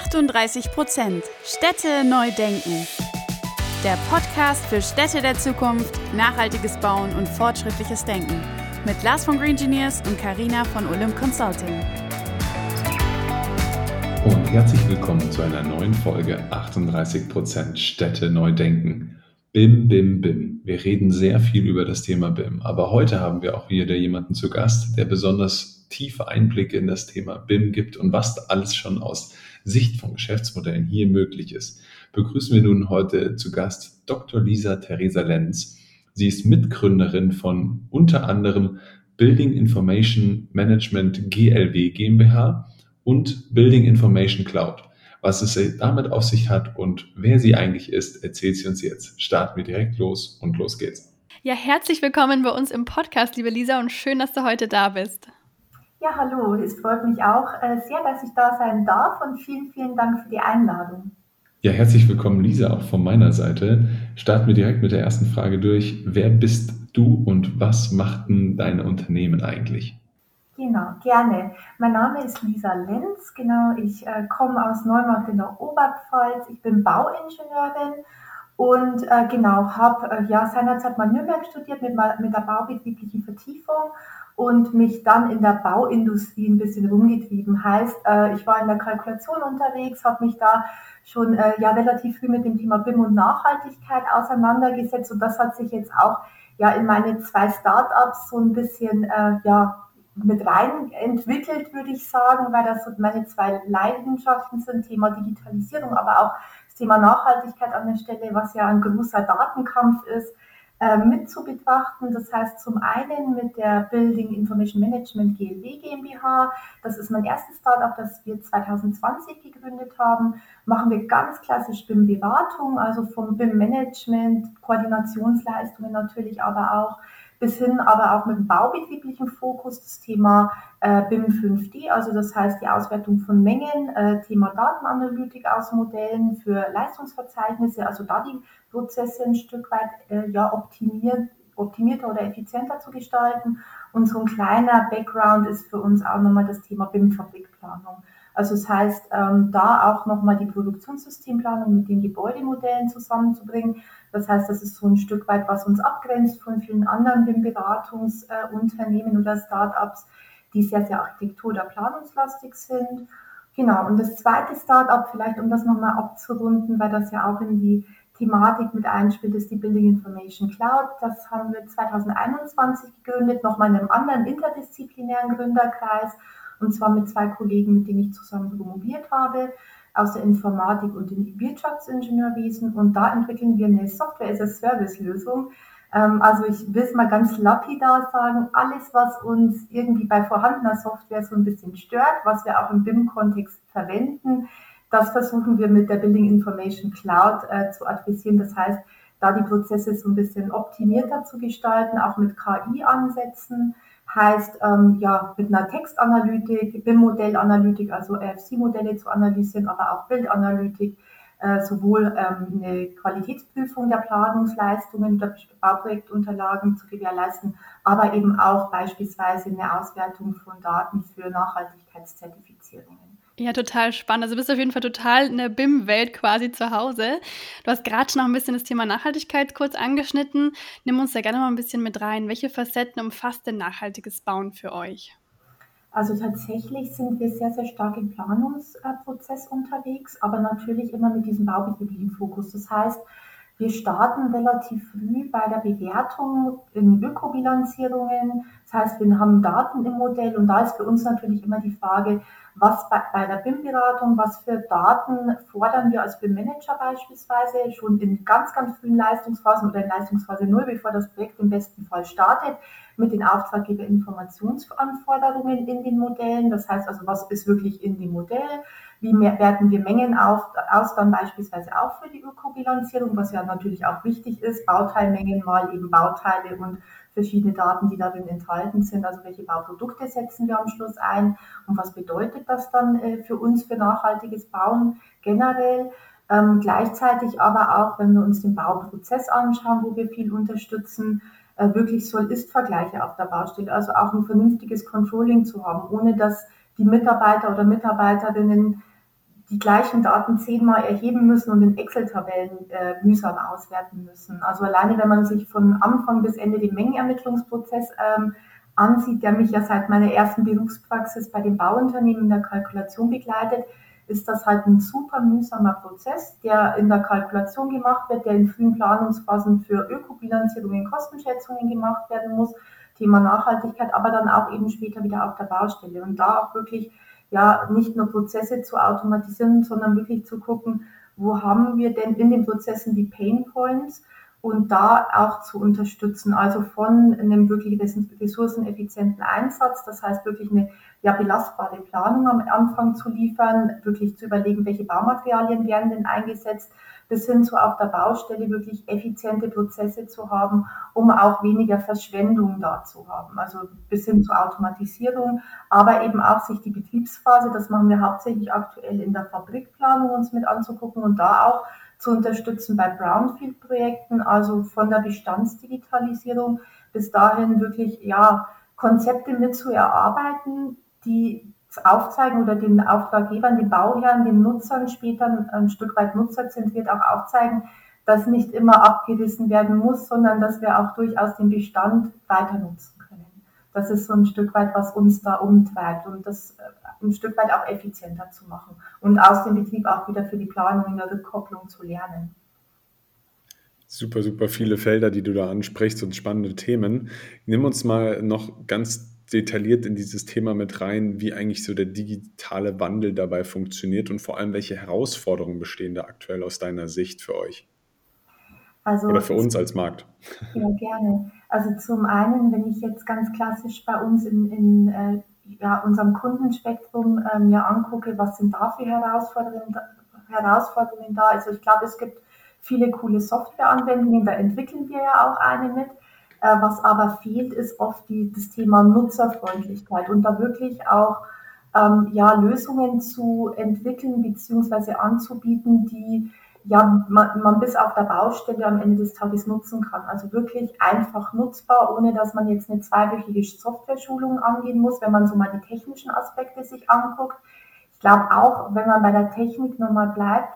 38 Prozent Städte neu denken. Der Podcast für Städte der Zukunft, nachhaltiges Bauen und fortschrittliches Denken. Mit Lars von Green Engineers und Karina von Olymp Consulting. Und herzlich willkommen zu einer neuen Folge 38 Prozent Städte neu denken. BIM, BIM, BIM. Wir reden sehr viel über das Thema BIM, aber heute haben wir auch wieder jemanden zu Gast, der besonders tiefe Einblicke in das Thema BIM gibt und was alles schon aus Sicht von Geschäftsmodellen hier möglich ist, begrüßen wir nun heute zu Gast Dr. Lisa Theresa Lenz. Sie ist Mitgründerin von unter anderem Building Information Management GLW GmbH und Building Information Cloud. Was es damit auf sich hat und wer sie eigentlich ist, erzählt sie uns jetzt. Starten wir direkt los und los geht's. Ja, herzlich willkommen bei uns im Podcast, liebe Lisa, und schön, dass du heute da bist. Ja, hallo. Es freut mich auch äh, sehr, dass ich da sein darf und vielen, vielen Dank für die Einladung. Ja, herzlich willkommen, Lisa, auch von meiner Seite. Starten wir direkt mit der ersten Frage durch. Wer bist du und was macht denn deine Unternehmen eigentlich? Genau, gerne. Mein Name ist Lisa Lenz. Genau, ich äh, komme aus Neumarkt in der Oberpfalz. Ich bin Bauingenieurin und äh, genau habe äh, ja seinerzeit mal Nürnberg studiert mit, mit der baubetrieblichen Vertiefung und mich dann in der Bauindustrie ein bisschen rumgetrieben. Heißt, äh, ich war in der Kalkulation unterwegs, habe mich da schon äh, ja relativ früh mit dem Thema BIM und Nachhaltigkeit auseinandergesetzt. Und das hat sich jetzt auch ja in meine zwei Startups so ein bisschen äh, ja mit rein entwickelt, würde ich sagen, weil das so meine zwei Leidenschaften sind, Thema Digitalisierung, aber auch das Thema Nachhaltigkeit an der Stelle, was ja ein großer Datenkampf ist äh, mit zu betrachten. Das heißt zum einen mit der Building Information Management GLW GmbH. Das ist mein erstes Startup, das wir 2020 gegründet haben. Machen wir ganz klassisch BIM-Beratung, also vom BIM-Management, Koordinationsleistungen natürlich, aber auch bis hin aber auch mit dem baubetrieblichen Fokus das Thema äh, BIM 5D, also das heißt die Auswertung von Mengen, äh, Thema Datenanalytik aus Modellen für Leistungsverzeichnisse, also da die Prozesse ein Stück weit äh, ja, optimiert, optimierter oder effizienter zu gestalten. Und so ein kleiner Background ist für uns auch nochmal das Thema BIM-Fabrikplanung. Also das heißt, ähm, da auch nochmal die Produktionssystemplanung mit den Gebäudemodellen zusammenzubringen. Das heißt, das ist so ein Stück weit, was uns abgrenzt von vielen anderen BIM-Beratungsunternehmen äh, oder Startups, die sehr, sehr architektur- oder planungslastig sind. Genau, und das zweite Startup, vielleicht um das nochmal abzurunden, weil das ja auch in die Thematik mit einspielt, ist die Building Information Cloud. Das haben wir 2021 gegründet, nochmal in einem anderen interdisziplinären Gründerkreis und zwar mit zwei Kollegen, mit denen ich zusammen promoviert habe, aus der Informatik und dem Wirtschaftsingenieurwesen. Und da entwickeln wir eine Software-as-a-Service-Lösung. Ähm, also ich will es mal ganz lapidar sagen, alles, was uns irgendwie bei vorhandener Software so ein bisschen stört, was wir auch im BIM-Kontext verwenden, das versuchen wir mit der Building Information Cloud äh, zu adressieren. Das heißt, da die Prozesse so ein bisschen optimierter zu gestalten, auch mit KI-Ansätzen, heißt ähm, ja mit einer Textanalytik, BIM-Modellanalytik, also RFC-Modelle zu analysieren, aber auch Bildanalytik, äh, sowohl ähm, eine Qualitätsprüfung der Planungsleistungen, der Bauprojektunterlagen zu gewährleisten, aber eben auch beispielsweise eine Auswertung von Daten für Nachhaltigkeitszertifizierungen. Ja, total spannend. Also du bist auf jeden Fall total in der BIM-Welt quasi zu Hause. Du hast gerade schon noch ein bisschen das Thema Nachhaltigkeit kurz angeschnitten. Nimm uns da gerne mal ein bisschen mit rein. Welche Facetten umfasst denn nachhaltiges Bauen für euch? Also tatsächlich sind wir sehr, sehr stark im Planungsprozess unterwegs, aber natürlich immer mit diesem baubetrieblichen Fokus. Das heißt, wir starten relativ früh bei der Bewertung in Ökobilanzierungen. Das heißt, wir haben Daten im Modell und da ist für uns natürlich immer die Frage, was bei, bei der BIM-Beratung, was für Daten fordern wir als BIM-Manager beispielsweise schon in ganz, ganz frühen Leistungsphasen oder in Leistungsphase 0, bevor das Projekt im besten Fall startet, mit den Auftraggeber-Informationsanforderungen in den Modellen. Das heißt also, was ist wirklich in dem Modell? Wie werten wir Mengen auf, aus, dann beispielsweise auch für die Ökobilanzierung, was ja natürlich auch wichtig ist, Bauteilmengen mal eben Bauteile und verschiedene Daten, die darin enthalten sind. Also welche Bauprodukte setzen wir am Schluss ein und was bedeutet das dann äh, für uns für nachhaltiges Bauen generell? Ähm, gleichzeitig aber auch, wenn wir uns den Bauprozess anschauen, wo wir viel unterstützen, äh, wirklich Soll-Ist-Vergleiche auf der Baustelle, also auch ein vernünftiges Controlling zu haben, ohne dass die Mitarbeiter oder Mitarbeiterinnen die gleichen Daten zehnmal erheben müssen und in Excel-Tabellen äh, mühsam auswerten müssen. Also alleine, wenn man sich von Anfang bis Ende den Mengenermittlungsprozess ähm, ansieht, der mich ja seit meiner ersten Berufspraxis bei den Bauunternehmen in der Kalkulation begleitet, ist das halt ein super mühsamer Prozess, der in der Kalkulation gemacht wird, der in frühen Planungsphasen für Ökobilanzierungen, Kostenschätzungen gemacht werden muss, Thema Nachhaltigkeit, aber dann auch eben später wieder auf der Baustelle und da auch wirklich ja nicht nur Prozesse zu automatisieren, sondern wirklich zu gucken, wo haben wir denn in den Prozessen die Pain Points und da auch zu unterstützen, also von einem wirklich ressourceneffizienten Einsatz, das heißt wirklich eine ja, belastbare Planung am Anfang zu liefern, wirklich zu überlegen, welche Baumaterialien werden denn eingesetzt, bis hin zu auf der Baustelle wirklich effiziente Prozesse zu haben, um auch weniger Verschwendung da zu haben. Also bis hin zur Automatisierung, aber eben auch sich die Betriebsphase, das machen wir hauptsächlich aktuell in der Fabrikplanung uns mit anzugucken und da auch zu unterstützen bei Brownfield-Projekten, also von der Bestandsdigitalisierung bis dahin wirklich ja Konzepte mit zu erarbeiten, die aufzeigen oder den Auftraggebern, den Bauherren, den Nutzern später ein Stück weit nutzerzentriert auch aufzeigen, dass nicht immer abgerissen werden muss, sondern dass wir auch durchaus den Bestand weiter nutzen können. Das ist so ein Stück weit, was uns da umtreibt und das äh, ein Stück weit auch effizienter zu machen und aus dem Betrieb auch wieder für die Planung in der Rückkopplung zu lernen. Super, super viele Felder, die du da ansprichst und spannende Themen. Nimm uns mal noch ganz detailliert in dieses Thema mit rein, wie eigentlich so der digitale Wandel dabei funktioniert und vor allem, welche Herausforderungen bestehen da aktuell aus deiner Sicht für euch? Also, Oder für uns als Markt? Ja, gerne. Also zum einen, wenn ich jetzt ganz klassisch bei uns in, in äh, ja, unserem Kundenspektrum äh, mir angucke, was sind da für Herausforderungen, Herausforderungen da? Also ich glaube, es gibt viele coole Softwareanwendungen, da entwickeln wir ja auch eine mit. Äh, was aber fehlt, ist oft die, das Thema Nutzerfreundlichkeit und da wirklich auch ähm, ja, Lösungen zu entwickeln bzw. anzubieten, die ja, man, man bis auf der Baustelle am Ende des Tages nutzen kann. Also wirklich einfach nutzbar, ohne dass man jetzt eine zweiwöchige Software-Schulung angehen muss, wenn man so mal die technischen Aspekte sich anguckt. Ich glaube auch, wenn man bei der Technik nochmal bleibt,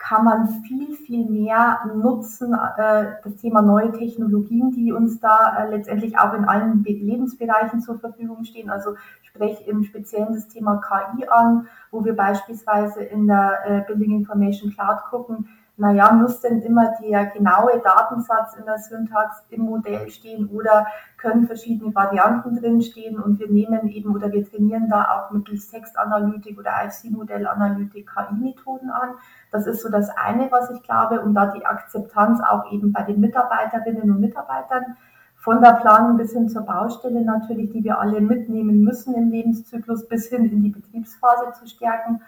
kann man viel, viel mehr nutzen, äh, das Thema neue Technologien, die uns da äh, letztendlich auch in allen Lebensbereichen zur Verfügung stehen. Also spreche im Speziellen das Thema KI an, wo wir beispielsweise in der äh, Building Information Cloud gucken, naja, muss denn immer der genaue Datensatz in der Syntax im Modell stehen oder können verschiedene Varianten drinstehen und wir nehmen eben oder wir trainieren da auch mittels Textanalytik oder IFC-Modellanalytik KI-Methoden an. Das ist so das eine, was ich glaube, um da die Akzeptanz auch eben bei den Mitarbeiterinnen und Mitarbeitern von der Planung bis hin zur Baustelle natürlich, die wir alle mitnehmen müssen im Lebenszyklus bis hin in die Betriebsphase zu stärken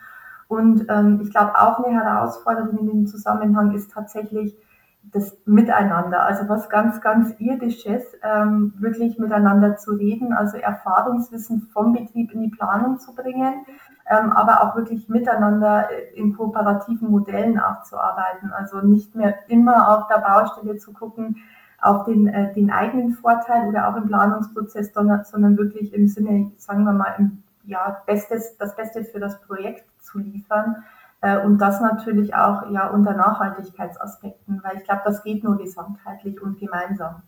und ähm, ich glaube, auch eine Herausforderung in dem Zusammenhang ist tatsächlich das Miteinander. Also was ganz, ganz irdisches, ähm, wirklich miteinander zu reden, also Erfahrungswissen vom Betrieb in die Planung zu bringen, aber auch wirklich miteinander in kooperativen Modellen aufzuarbeiten. Also nicht mehr immer auf der Baustelle zu gucken, auf den, äh, den eigenen Vorteil oder auch im Planungsprozess, sondern, sondern wirklich im Sinne, sagen wir mal, im, ja, Bestes, das Beste für das Projekt zu liefern. Äh, und das natürlich auch ja unter Nachhaltigkeitsaspekten, weil ich glaube, das geht nur gesamtheitlich und gemeinsam.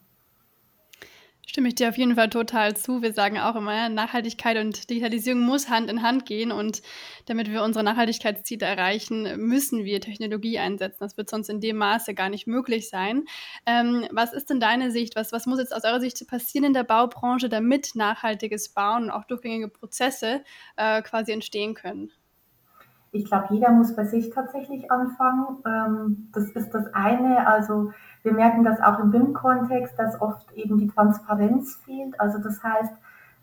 Stimme ich dir auf jeden Fall total zu. Wir sagen auch immer, Nachhaltigkeit und Digitalisierung muss Hand in Hand gehen. Und damit wir unsere Nachhaltigkeitsziele erreichen, müssen wir Technologie einsetzen. Das wird sonst in dem Maße gar nicht möglich sein. Ähm, was ist denn deine Sicht? Was, was muss jetzt aus eurer Sicht passieren in der Baubranche, damit nachhaltiges Bauen und auch durchgängige Prozesse äh, quasi entstehen können? Ich glaube, jeder muss bei sich tatsächlich anfangen. Ähm, das ist das eine. Also wir merken das auch im BIM-Kontext, dass oft eben die Transparenz fehlt. Also das heißt,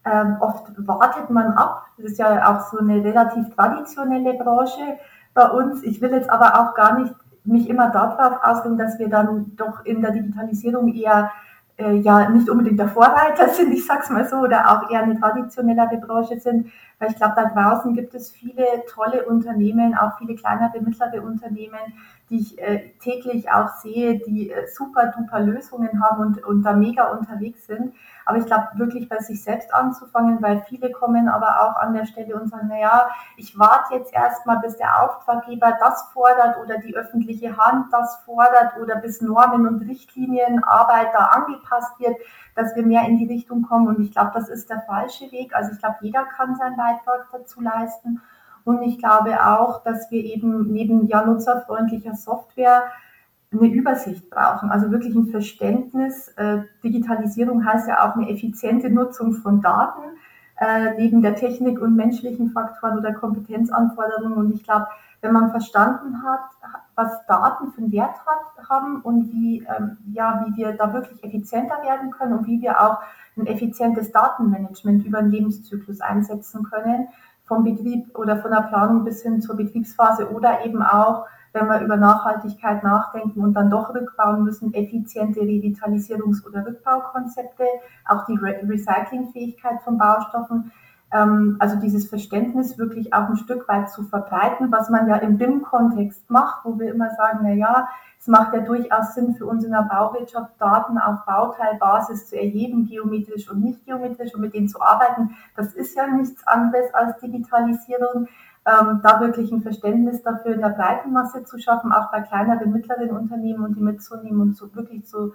ähm, oft wartet man ab. Das ist ja auch so eine relativ traditionelle Branche bei uns. Ich will jetzt aber auch gar nicht mich immer darauf ausgehen, dass wir dann doch in der Digitalisierung eher äh, ja nicht unbedingt der Vorreiter sind, ich sag's mal so, oder auch eher eine traditionellere Branche sind, weil ich glaube, da draußen gibt es viele tolle Unternehmen, auch viele kleinere, mittlere Unternehmen, die ich äh, täglich auch sehe, die äh, super duper Lösungen haben und, und da mega unterwegs sind. Aber ich glaube wirklich bei sich selbst anzufangen, weil viele kommen aber auch an der Stelle und sagen, naja, ich warte jetzt erstmal, bis der Auftraggeber das fordert oder die öffentliche Hand das fordert oder bis Normen und Richtlinien Arbeit da angepasst wird, dass wir mehr in die Richtung kommen. Und ich glaube, das ist der falsche Weg. Also ich glaube, jeder kann seinen Beitrag dazu leisten. Und ich glaube auch, dass wir eben neben ja nutzerfreundlicher Software eine Übersicht brauchen, also wirklich ein Verständnis. Äh, Digitalisierung heißt ja auch eine effiziente Nutzung von Daten, äh, neben der Technik und menschlichen Faktoren oder Kompetenzanforderungen. Und ich glaube, wenn man verstanden hat, was Daten für einen Wert hat, haben und wie, ähm, ja, wie wir da wirklich effizienter werden können und wie wir auch ein effizientes Datenmanagement über den Lebenszyklus einsetzen können, vom Betrieb oder von der Planung bis hin zur Betriebsphase oder eben auch, wenn wir über Nachhaltigkeit nachdenken und dann doch rückbauen müssen, effiziente Revitalisierungs- oder Rückbaukonzepte, auch die Re Recyclingfähigkeit von Baustoffen. Ähm, also dieses Verständnis wirklich auch ein Stück weit zu verbreiten, was man ja im BIM-Kontext macht, wo wir immer sagen, na ja, es macht ja durchaus Sinn für uns in der Bauwirtschaft, Daten auf Bauteilbasis zu erheben, geometrisch und nicht geometrisch und mit denen zu arbeiten. Das ist ja nichts anderes als Digitalisierung. Ähm, da wirklich ein Verständnis dafür in der breiten Masse zu schaffen, auch bei kleineren, mittleren Unternehmen und die mitzunehmen und so wirklich zu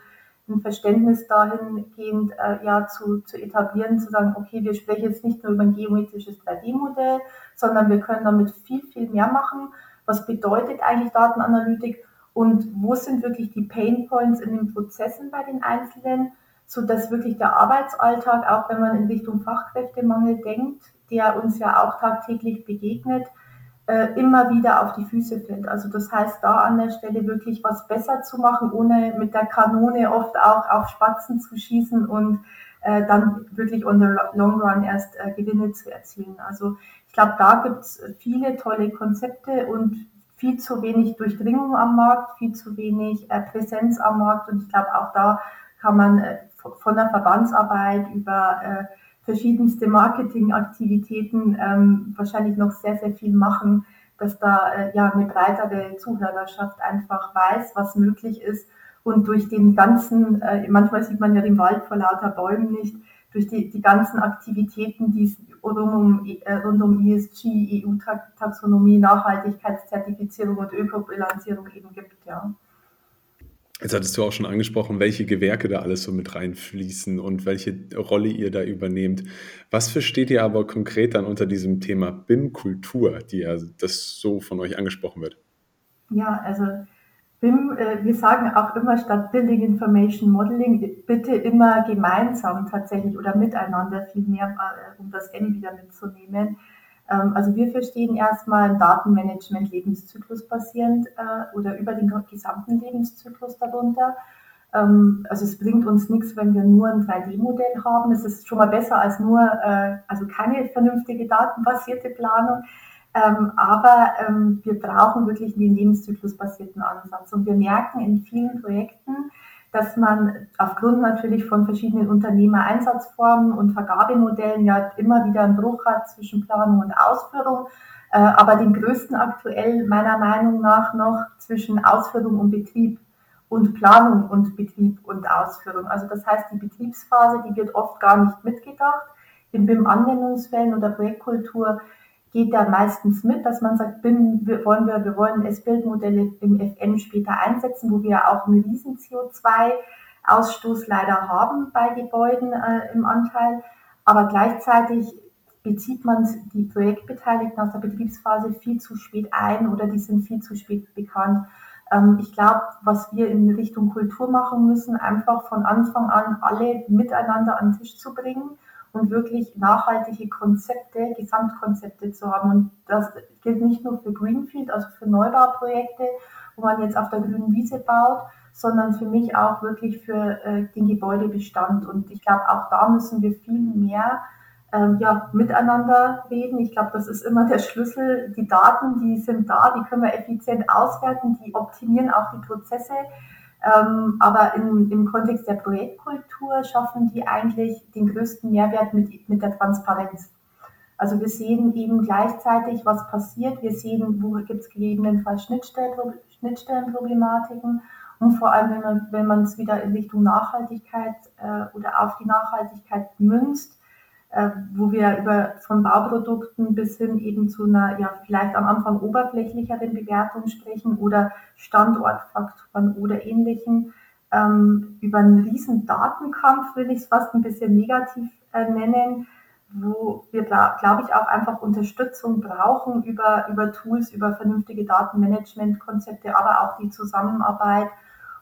ein Verständnis dahingehend äh, ja, zu, zu etablieren, zu sagen, okay, wir sprechen jetzt nicht nur über ein geometrisches 3D-Modell, sondern wir können damit viel, viel mehr machen. Was bedeutet eigentlich Datenanalytik und wo sind wirklich die Pain Points in den Prozessen bei den Einzelnen, so dass wirklich der Arbeitsalltag, auch wenn man in Richtung Fachkräftemangel denkt, der uns ja auch tagtäglich begegnet, äh, immer wieder auf die Füße fällt. Also das heißt, da an der Stelle wirklich was besser zu machen, ohne mit der Kanone oft auch auf Spatzen zu schießen und äh, dann wirklich on the long run erst äh, Gewinne zu erzielen. Also ich glaube, da gibt es viele tolle Konzepte und viel zu wenig Durchdringung am Markt, viel zu wenig äh, Präsenz am Markt. Und ich glaube, auch da kann man äh, von der Verbandsarbeit über äh, verschiedenste Marketingaktivitäten ähm, wahrscheinlich noch sehr, sehr viel machen, dass da äh, ja eine breitere Zuhörerschaft einfach weiß, was möglich ist. Und durch den ganzen, äh, manchmal sieht man ja den Wald vor lauter Bäumen nicht, durch die, die ganzen Aktivitäten, die es rund um, äh, rund um ESG, EU-Taxonomie, Nachhaltigkeitszertifizierung und Ökobilanzierung eben gibt, ja. Jetzt hattest du auch schon angesprochen, welche Gewerke da alles so mit reinfließen und welche Rolle ihr da übernehmt. Was versteht ihr aber konkret dann unter diesem Thema BIM-Kultur, die ja das so von euch angesprochen wird? Ja, also BIM, äh, wir sagen auch immer statt Building Information Modeling, bitte immer gemeinsam tatsächlich oder miteinander vielmehr, äh, um das M wieder mitzunehmen. Ähm, also wir verstehen erstmal Datenmanagement Lebenszyklus basierend äh, oder über den gesamten Lebenszyklus darunter. Ähm, also es bringt uns nichts, wenn wir nur ein 3D-Modell haben. Es ist schon mal besser als nur, also keine vernünftige datenbasierte Planung. Ähm, aber wir brauchen wirklich den lebenszyklusbasierten Ansatz. Und wir merken in vielen Projekten, dass man aufgrund natürlich von verschiedenen Unternehmereinsatzformen und Vergabemodellen ja immer wieder einen Bruch hat zwischen Planung und Ausführung, äh, aber den größten aktuell meiner Meinung nach noch zwischen Ausführung und Betrieb und Planung und Betrieb und Ausführung. Also das heißt, die Betriebsphase, die wird oft gar nicht mitgedacht. In BIM-Anwendungsfällen oder Projektkultur geht da meistens mit, dass man sagt, BIM wollen wir, wir wollen S-Bildmodelle im FM später einsetzen, wo wir auch einen riesen CO2-Ausstoß leider haben bei Gebäuden äh, im Anteil. Aber gleichzeitig bezieht man die Projektbeteiligten aus der Betriebsphase viel zu spät ein oder die sind viel zu spät bekannt. Ähm, ich glaube, was wir in Richtung Kultur machen müssen, einfach von Anfang an alle miteinander an den Tisch zu bringen und wirklich nachhaltige Konzepte, Gesamtkonzepte zu haben. Und das gilt nicht nur für Greenfield, also für Neubauprojekte, wo man jetzt auf der grünen Wiese baut, sondern für mich auch wirklich für äh, den Gebäudebestand. Und ich glaube, auch da müssen wir viel mehr ähm, ja, miteinander reden. Ich glaube, das ist immer der Schlüssel. Die Daten, die sind da, die können wir effizient auswerten, die optimieren auch die Prozesse. Ähm, aber in, im Kontext der Projektkultur schaffen die eigentlich den größten Mehrwert mit, mit der Transparenz. Also wir sehen eben gleichzeitig, was passiert. Wir sehen, wo gibt es gegebenenfalls Schnittstellen, Schnittstellenproblematiken und vor allem, wenn man, wenn man es wieder in Richtung Nachhaltigkeit äh, oder auf die Nachhaltigkeit münzt, äh, wo wir über von Bauprodukten bis hin eben zu einer, ja, vielleicht am Anfang oberflächlicheren Bewertung sprechen oder Standortfaktoren oder ähnlichen, ähm, über einen riesen Datenkampf will ich es fast ein bisschen negativ äh, nennen, wo wir, glaube ich, auch einfach Unterstützung brauchen über, über Tools, über vernünftige Datenmanagementkonzepte, aber auch die Zusammenarbeit,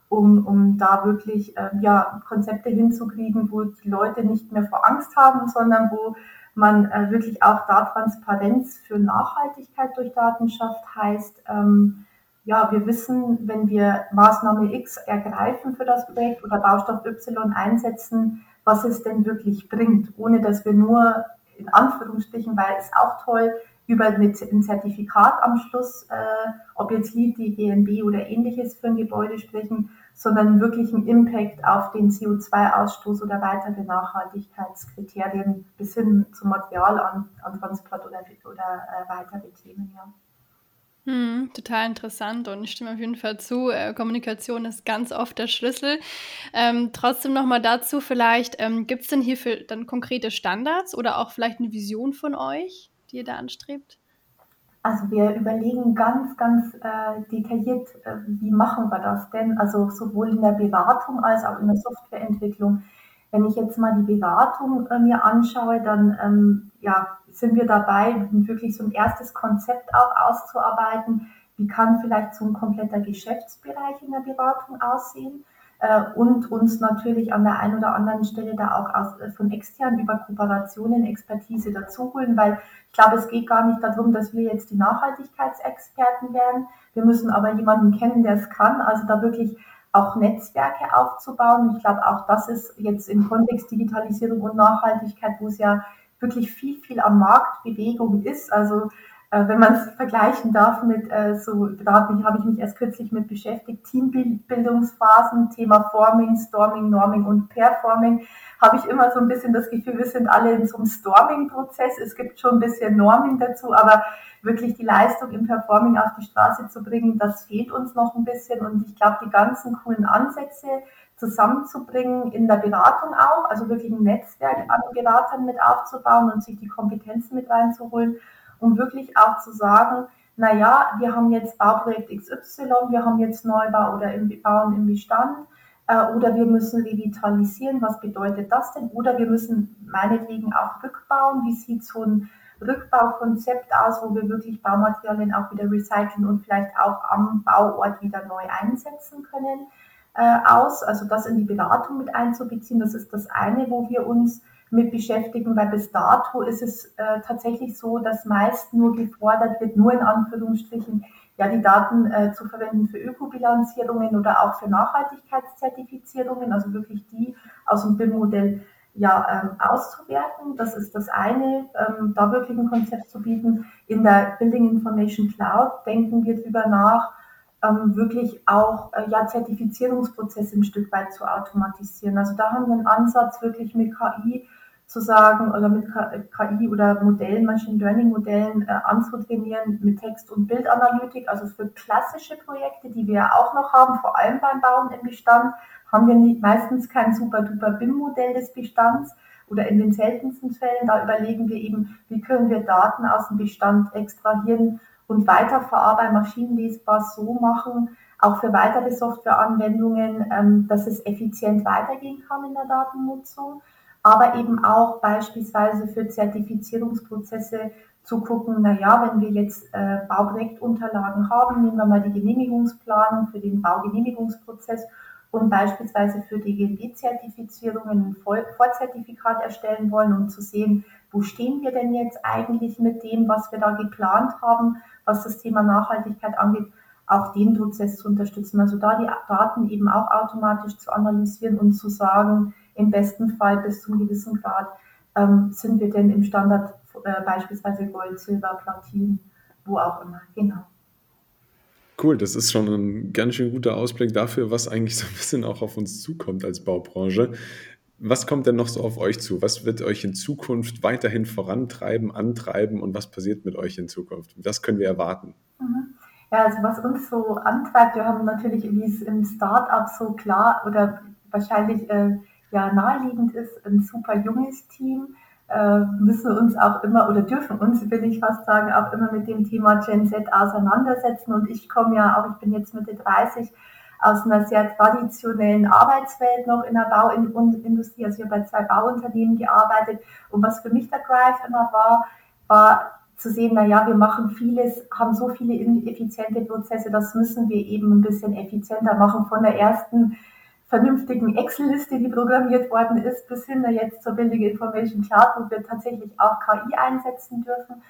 um, um da wirklich äh, ja, Konzepte hinzukriegen, wo die Leute nicht mehr vor Angst haben, sondern wo man äh, wirklich auch da Transparenz für Nachhaltigkeit durch Daten schafft, heißt, ähm, ja, wir wissen, wenn wir Maßnahme X ergreifen für das Projekt oder Baustoff Y einsetzen, was es denn wirklich bringt, ohne dass wir nur in Anführungsstrichen, weil es auch toll, über mit ein Zertifikat am Schluss, äh, ob jetzt LEED, die GNB oder ähnliches für ein Gebäude sprechen, sondern wirklich einen Impact auf den CO2-Ausstoß oder weitere Nachhaltigkeitskriterien bis hin zum Material an, an Transport oder, oder äh, weitere Themen. Ja. Mhm, total interessant und ich stimme auf jeden Fall zu. Äh, Kommunikation ist ganz oft der Schlüssel. Ähm, trotzdem nochmal dazu vielleicht, ähm, gibt es denn hierfür dann konkrete Standards oder auch vielleicht eine Vision von euch, die ihr da anstrebt? Also wir überlegen ganz, ganz äh, detailliert, äh, wie machen wir das denn? Also sowohl in der Beratung als auch in der Softwareentwicklung. Wenn ich jetzt mal die Beratung äh, mir anschaue, dann ähm, ja, sind wir dabei, wirklich so ein erstes Konzept auch auszuarbeiten. Wie kann vielleicht so ein kompletter Geschäftsbereich in der Beratung aussehen? Äh, und uns natürlich an der einen oder anderen Stelle da auch aus, äh, von extern über Kooperationen Expertise dazuholen, weil ich glaube, es geht gar nicht darum, dass wir jetzt die Nachhaltigkeitsexperten werden. Wir müssen aber jemanden kennen, der es kann, also da wirklich auch Netzwerke aufzubauen. Ich glaube, auch das ist jetzt im Kontext Digitalisierung und Nachhaltigkeit, wo es ja wirklich viel, viel am Markt Bewegung ist. Also wenn man es vergleichen darf mit äh, so, da habe ich, hab ich mich erst kürzlich mit beschäftigt, Teambildungsphasen, Thema Forming, Storming, Norming und Performing, habe ich immer so ein bisschen das Gefühl, wir sind alle in so einem Storming-Prozess. Es gibt schon ein bisschen Norming dazu, aber wirklich die Leistung im Performing auf die Straße zu bringen, das fehlt uns noch ein bisschen. Und ich glaube, die ganzen coolen Ansätze zusammenzubringen in der Beratung auch, also wirklich ein Netzwerk an Beratern mit aufzubauen und sich die Kompetenzen mit reinzuholen, um wirklich auch zu sagen, naja, wir haben jetzt Bauprojekt XY, wir haben jetzt Neubau oder im Bauen im Bestand äh, oder wir müssen revitalisieren, was bedeutet das denn? Oder wir müssen meinetwegen auch rückbauen, wie sieht so ein Rückbaukonzept aus, wo wir wirklich Baumaterialien auch wieder recyceln und vielleicht auch am Bauort wieder neu einsetzen können äh, aus. Also das in die Beratung mit einzubeziehen, das ist das eine, wo wir uns mit beschäftigen, weil bis dato ist es äh, tatsächlich so, dass meist nur gefordert wird, nur in Anführungsstrichen, ja, die Daten äh, zu verwenden für Ökobilanzierungen oder auch für Nachhaltigkeitszertifizierungen, also wirklich die aus dem BIM-Modell ja, ähm, auszuwerten. Das ist das eine, ähm, da wirklich ein Konzept zu bieten. In der Building Information Cloud denken wir darüber nach, ähm, wirklich auch äh, ja, Zertifizierungsprozesse ein Stück weit zu automatisieren. Also da haben wir einen Ansatz, wirklich mit KI zu sagen oder mit KI oder Modellen, Machine Learning Modellen äh, anzutrainieren mit Text- und Bildanalytik. Also für klassische Projekte, die wir ja auch noch haben, vor allem beim Bauen im Bestand, haben wir nicht, meistens kein super duper BIM-Modell des Bestands oder in den seltensten Fällen, da überlegen wir eben, wie können wir Daten aus dem Bestand extrahieren und weiterverarbeiten, maschinenlesbar so machen, auch für weitere Softwareanwendungen, ähm, dass es effizient weitergehen kann in der Datennutzung, aber eben auch beispielsweise für Zertifizierungsprozesse zu gucken, naja, wenn wir jetzt äh, Bauprojektunterlagen haben, nehmen wir mal die Genehmigungsplanung für den Baugenehmigungsprozess und beispielsweise für die GMB-Zertifizierungen ein Vorzertifikat erstellen wollen, um zu sehen, wo stehen wir denn jetzt eigentlich mit dem, was wir da geplant haben, was das Thema Nachhaltigkeit angeht, auch den Prozess zu unterstützen. Also da die Daten eben auch automatisch zu analysieren und zu sagen, im besten Fall bis zum gewissen Grad ähm, sind wir denn im Standard äh, beispielsweise Gold, Silber, Platin, wo auch immer. Genau. Cool, das ist schon ein ganz schön guter Ausblick dafür, was eigentlich so ein bisschen auch auf uns zukommt als Baubranche. Was kommt denn noch so auf euch zu? Was wird euch in Zukunft weiterhin vorantreiben, antreiben und was passiert mit euch in Zukunft? Das können wir erwarten. Mhm. Ja, also was uns so antreibt, wir haben natürlich, wie es im Start-up so klar oder wahrscheinlich äh, ja naheliegend ist, ein super junges Team, äh, müssen uns auch immer oder dürfen uns, will ich fast sagen, auch immer mit dem Thema Gen Z auseinandersetzen. Und ich komme ja auch, ich bin jetzt Mitte 30, aus einer sehr traditionellen Arbeitswelt noch in der Bauindustrie. Also ich habe bei zwei Bauunternehmen gearbeitet. Und was für mich der Drive immer war, war zu sehen, naja, wir machen vieles, haben so viele effiziente Prozesse, das müssen wir eben ein bisschen effizienter machen, von der ersten vernünftigen Excel-Liste, die programmiert worden ist, bis hin jetzt zur Building Information Cloud, wo wir tatsächlich auch KI einsetzen dürfen.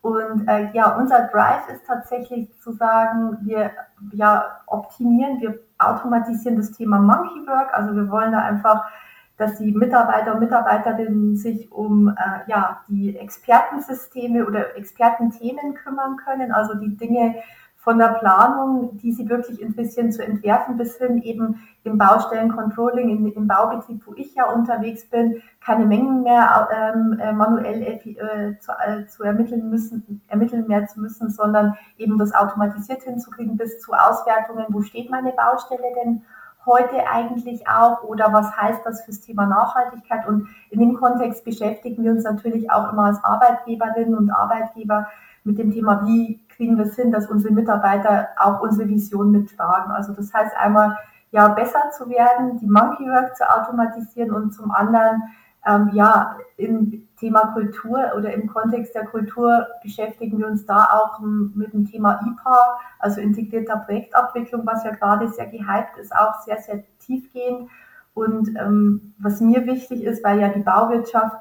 Und äh, ja, unser Drive ist tatsächlich zu sagen, wir ja, optimieren, wir automatisieren das Thema Monkey Work. Also wir wollen da einfach dass die Mitarbeiter und Mitarbeiterinnen sich um äh, ja, die Expertensysteme oder Expertenthemen kümmern können, also die Dinge von der Planung, die sie wirklich ein bisschen zu entwerfen, bis hin eben im Baustellencontrolling, im Baubetrieb, wo ich ja unterwegs bin, keine Mengen mehr ähm, äh, manuell äh, zu, äh, zu, ermitteln müssen, ermitteln mehr zu müssen, sondern eben das automatisiert hinzukriegen bis zu Auswertungen, wo steht meine Baustelle denn heute eigentlich auch oder was heißt das fürs Thema Nachhaltigkeit? Und in dem Kontext beschäftigen wir uns natürlich auch immer als Arbeitgeberinnen und Arbeitgeber mit dem Thema, wie kriegen wir es hin, dass unsere Mitarbeiter auch unsere Vision mittragen. Also das heißt einmal, ja, besser zu werden, die Monkey Work zu automatisieren und zum anderen, ähm, ja, im Thema Kultur oder im Kontext der Kultur beschäftigen wir uns da auch mit dem Thema IPA, also integrierter Projektabwicklung, was ja gerade sehr gehypt ist, auch sehr, sehr tiefgehend. Und ähm, was mir wichtig ist, weil ja die Bauwirtschaft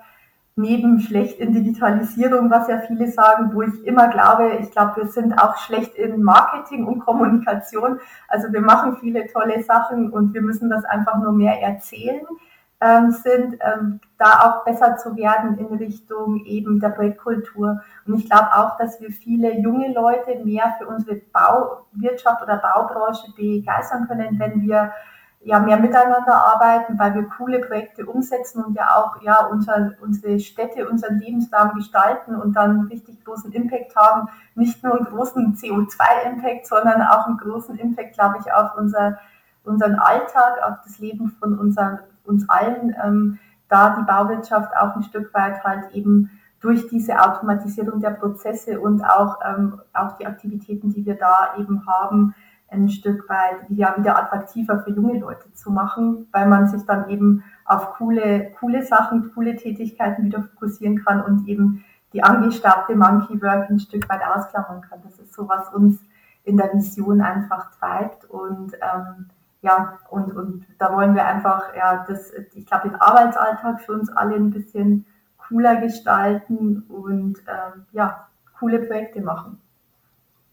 neben schlecht in Digitalisierung, was ja viele sagen, wo ich immer glaube, ich glaube, wir sind auch schlecht in Marketing und Kommunikation. Also wir machen viele tolle Sachen und wir müssen das einfach nur mehr erzählen ähm, sind, ähm, da auch besser zu werden in Richtung eben der Projektkultur. Und ich glaube auch, dass wir viele junge Leute mehr für unsere Bauwirtschaft oder Baubranche begeistern können, wenn wir ja mehr miteinander arbeiten, weil wir coole Projekte umsetzen und ja auch ja unser, unsere Städte, unseren Lebensraum gestalten und dann richtig großen Impact haben. Nicht nur einen großen CO2-Impact, sondern auch einen großen Impact, glaube ich, auf unser, unseren Alltag, auf das Leben von unseren uns allen, ähm, da die Bauwirtschaft auch ein Stück weit halt eben durch diese Automatisierung der Prozesse und auch, ähm, auch die Aktivitäten, die wir da eben haben, ein Stück weit ja, wieder attraktiver für junge Leute zu machen, weil man sich dann eben auf coole, coole Sachen, coole Tätigkeiten wieder fokussieren kann und eben die angestaubte Monkey Work ein Stück weit ausklammern kann. Das ist so, was uns in der Vision einfach treibt und ähm, ja, und, und da wollen wir einfach, ja, das, ich glaube, den Arbeitsalltag für uns alle ein bisschen cooler gestalten und ähm, ja, coole Projekte machen.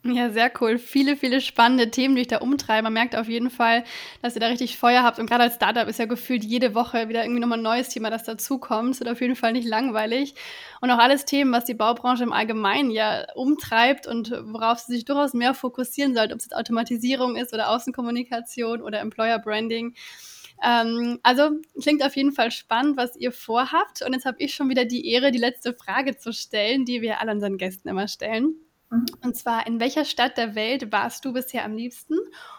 Ja, sehr cool. Viele, viele spannende Themen, die ich da umtreibe. Man merkt auf jeden Fall, dass ihr da richtig Feuer habt. Und gerade als Startup ist ja gefühlt jede Woche wieder irgendwie nochmal ein neues Thema, das dazukommt. Es wird auf jeden Fall nicht langweilig. Und auch alles Themen, was die Baubranche im Allgemeinen ja umtreibt und worauf sie sich durchaus mehr fokussieren sollte, ob es jetzt Automatisierung ist oder Außenkommunikation oder Employer Branding. Ähm, also klingt auf jeden Fall spannend, was ihr vorhabt. Und jetzt habe ich schon wieder die Ehre, die letzte Frage zu stellen, die wir alle unseren Gästen immer stellen. Mhm. Und zwar, in welcher Stadt der Welt warst du bisher am liebsten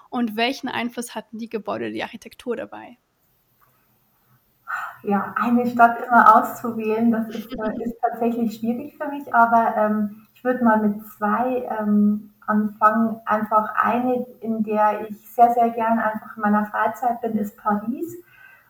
und welchen Einfluss hatten die Gebäude, die Architektur dabei? Ja, eine Stadt immer auszuwählen, das ist, äh, ist tatsächlich schwierig für mich, aber ähm, ich würde mal mit zwei ähm, anfangen. Einfach eine, in der ich sehr, sehr gern einfach in meiner Freizeit bin, ist Paris.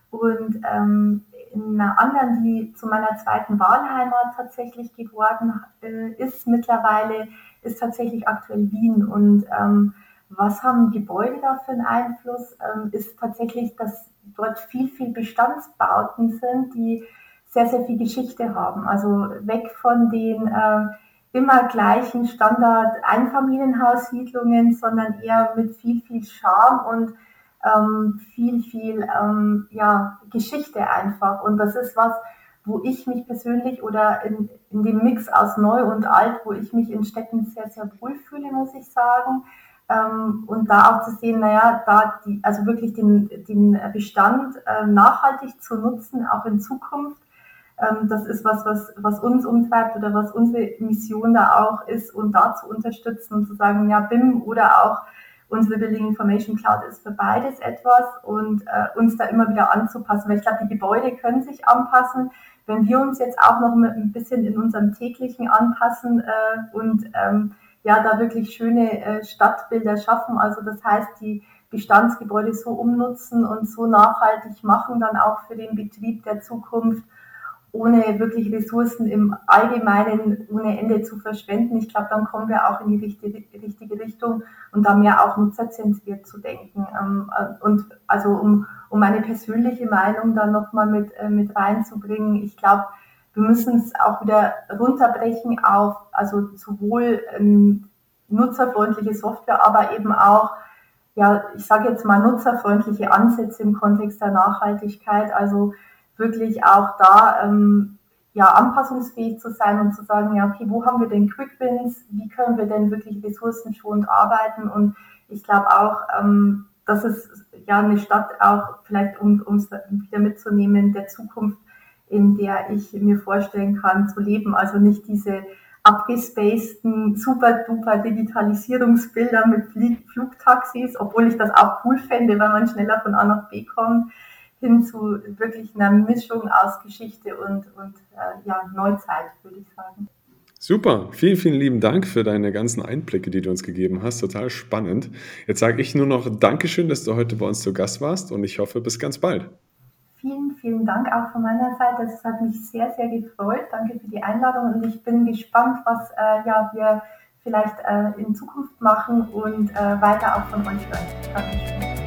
Und ähm, einer anderen, die zu meiner zweiten Wahlheimat tatsächlich geworden äh, ist mittlerweile, ist tatsächlich aktuell Wien. Und ähm, was haben Gebäude da für einen Einfluss? Ähm, ist tatsächlich, dass dort viel, viel Bestandsbauten sind, die sehr, sehr viel Geschichte haben. Also weg von den äh, immer gleichen Standard-Einfamilienhaussiedlungen, sondern eher mit viel, viel Charme und ähm, viel, viel ähm, ja, Geschichte einfach. Und das ist was, wo ich mich persönlich oder in, in dem Mix aus Neu und Alt, wo ich mich in Städten sehr, sehr wohl fühle, muss ich sagen. Ähm, und da auch zu sehen, naja, da die, also wirklich den, den Bestand äh, nachhaltig zu nutzen, auch in Zukunft, ähm, das ist was, was, was uns umtreibt oder was unsere Mission da auch ist und da zu unterstützen und zu sagen, ja, BIM oder auch unsere Building Information Cloud ist für beides etwas und äh, uns da immer wieder anzupassen, weil ich glaube, die Gebäude können sich anpassen. Wenn wir uns jetzt auch noch ein bisschen in unserem täglichen anpassen äh, und ähm, ja, da wirklich schöne äh, Stadtbilder schaffen, also das heißt, die Bestandsgebäude so umnutzen und so nachhaltig machen, dann auch für den Betrieb der Zukunft ohne wirklich Ressourcen im Allgemeinen ohne Ende zu verschwenden. Ich glaube, dann kommen wir auch in die richtige, richtige Richtung und da mehr auch nutzerzentriert zu denken. Ähm, äh, und also um, um meine persönliche Meinung dann nochmal mit, äh, mit reinzubringen, ich glaube, wir müssen es auch wieder runterbrechen auf, also sowohl ähm, nutzerfreundliche Software, aber eben auch, ja, ich sage jetzt mal nutzerfreundliche Ansätze im Kontext der Nachhaltigkeit. Also wirklich auch da ähm, ja, anpassungsfähig zu sein und zu sagen, ja, okay, wo haben wir denn Quick Wins? Wie können wir denn wirklich ressourcenschonend arbeiten? Und ich glaube auch, ähm, dass es ja eine Stadt auch vielleicht, um es wieder mitzunehmen, der Zukunft, in der ich mir vorstellen kann zu leben. Also nicht diese abgespaceden, super duper Digitalisierungsbilder mit Flugtaxis, obwohl ich das auch cool fände, wenn man schneller von A nach B kommt, hin zu wirklich einer Mischung aus Geschichte und, und äh, ja, Neuzeit, würde ich sagen. Super, vielen, vielen lieben Dank für deine ganzen Einblicke, die du uns gegeben hast. Total spannend. Jetzt sage ich nur noch Dankeschön, dass du heute bei uns zu Gast warst und ich hoffe, bis ganz bald. Vielen, vielen Dank auch von meiner Seite. Es hat mich sehr, sehr gefreut. Danke für die Einladung und ich bin gespannt, was äh, ja, wir vielleicht äh, in Zukunft machen und äh, weiter auch von euch hören. Dankeschön.